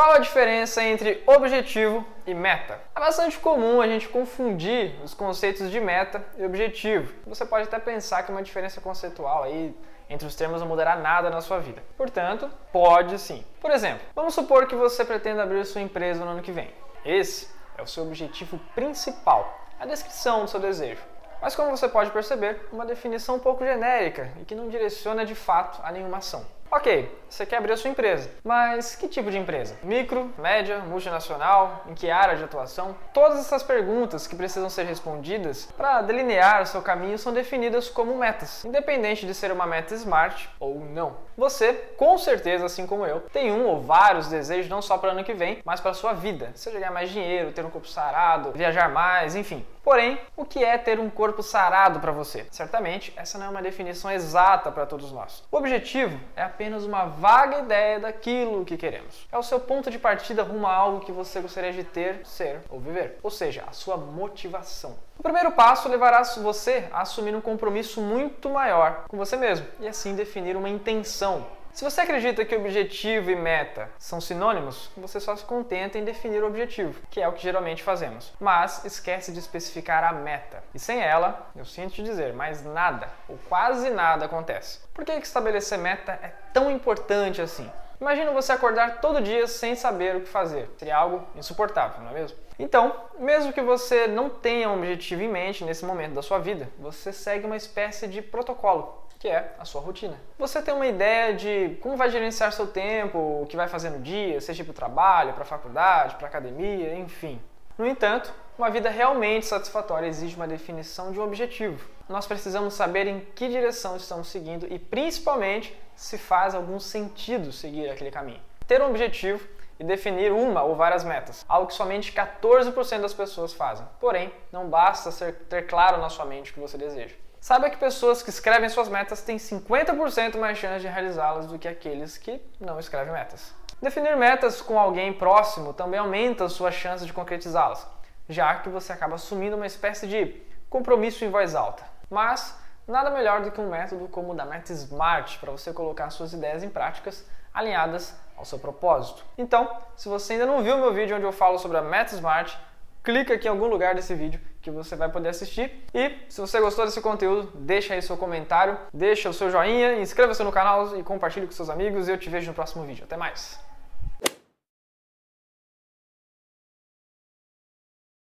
Qual a diferença entre objetivo e meta? É bastante comum a gente confundir os conceitos de meta e objetivo. Você pode até pensar que uma diferença conceitual aí entre os termos não mudará nada na sua vida. Portanto, pode sim. Por exemplo, vamos supor que você pretenda abrir sua empresa no ano que vem. Esse é o seu objetivo principal, a descrição do seu desejo. Mas como você pode perceber, uma definição um pouco genérica e que não direciona de fato a nenhuma ação. Ok, você quer abrir a sua empresa, mas que tipo de empresa? Micro, média, multinacional? Em que área de atuação? Todas essas perguntas que precisam ser respondidas para delinear o seu caminho são definidas como metas, independente de ser uma meta smart ou não. Você, com certeza, assim como eu, tem um ou vários desejos não só para o ano que vem, mas para a sua vida. Seja ganhar mais dinheiro, ter um corpo sarado, viajar mais, enfim. Porém, o que é ter um corpo sarado para você? Certamente, essa não é uma definição exata para todos nós. O objetivo é apenas uma vaga ideia daquilo que queremos. É o seu ponto de partida rumo a algo que você gostaria de ter, ser ou viver. Ou seja, a sua motivação. O primeiro passo levará você a assumir um compromisso muito maior com você mesmo e assim definir uma intenção se você acredita que objetivo e meta são sinônimos, você só se contenta em definir o objetivo, que é o que geralmente fazemos. Mas esquece de especificar a meta. E sem ela, eu sinto te dizer, mais nada ou quase nada acontece. Por que estabelecer meta é tão importante assim? Imagina você acordar todo dia sem saber o que fazer. Seria algo insuportável, não é mesmo? Então, mesmo que você não tenha um objetivo em mente nesse momento da sua vida, você segue uma espécie de protocolo que é a sua rotina. Você tem uma ideia de como vai gerenciar seu tempo, o que vai fazer no dia, seja para o trabalho, para a faculdade, para a academia, enfim. No entanto, uma vida realmente satisfatória exige uma definição de um objetivo. Nós precisamos saber em que direção estamos seguindo e, principalmente, se faz algum sentido seguir aquele caminho. Ter um objetivo e definir uma ou várias metas, algo que somente 14% das pessoas fazem. Porém, não basta ser, ter claro na sua mente o que você deseja. Saiba que pessoas que escrevem suas metas têm 50% mais chance de realizá-las do que aqueles que não escrevem metas. Definir metas com alguém próximo também aumenta a sua chance de concretizá-las, já que você acaba assumindo uma espécie de compromisso em voz alta. Mas nada melhor do que um método como o da Meta Smart para você colocar suas ideias em práticas alinhadas ao seu propósito. Então, se você ainda não viu meu vídeo onde eu falo sobre a Meta Smart, clica aqui em algum lugar desse vídeo que você vai poder assistir. E se você gostou desse conteúdo, deixa aí seu comentário, deixa o seu joinha, inscreva-se no canal e compartilhe com seus amigos. Eu te vejo no próximo vídeo. Até mais!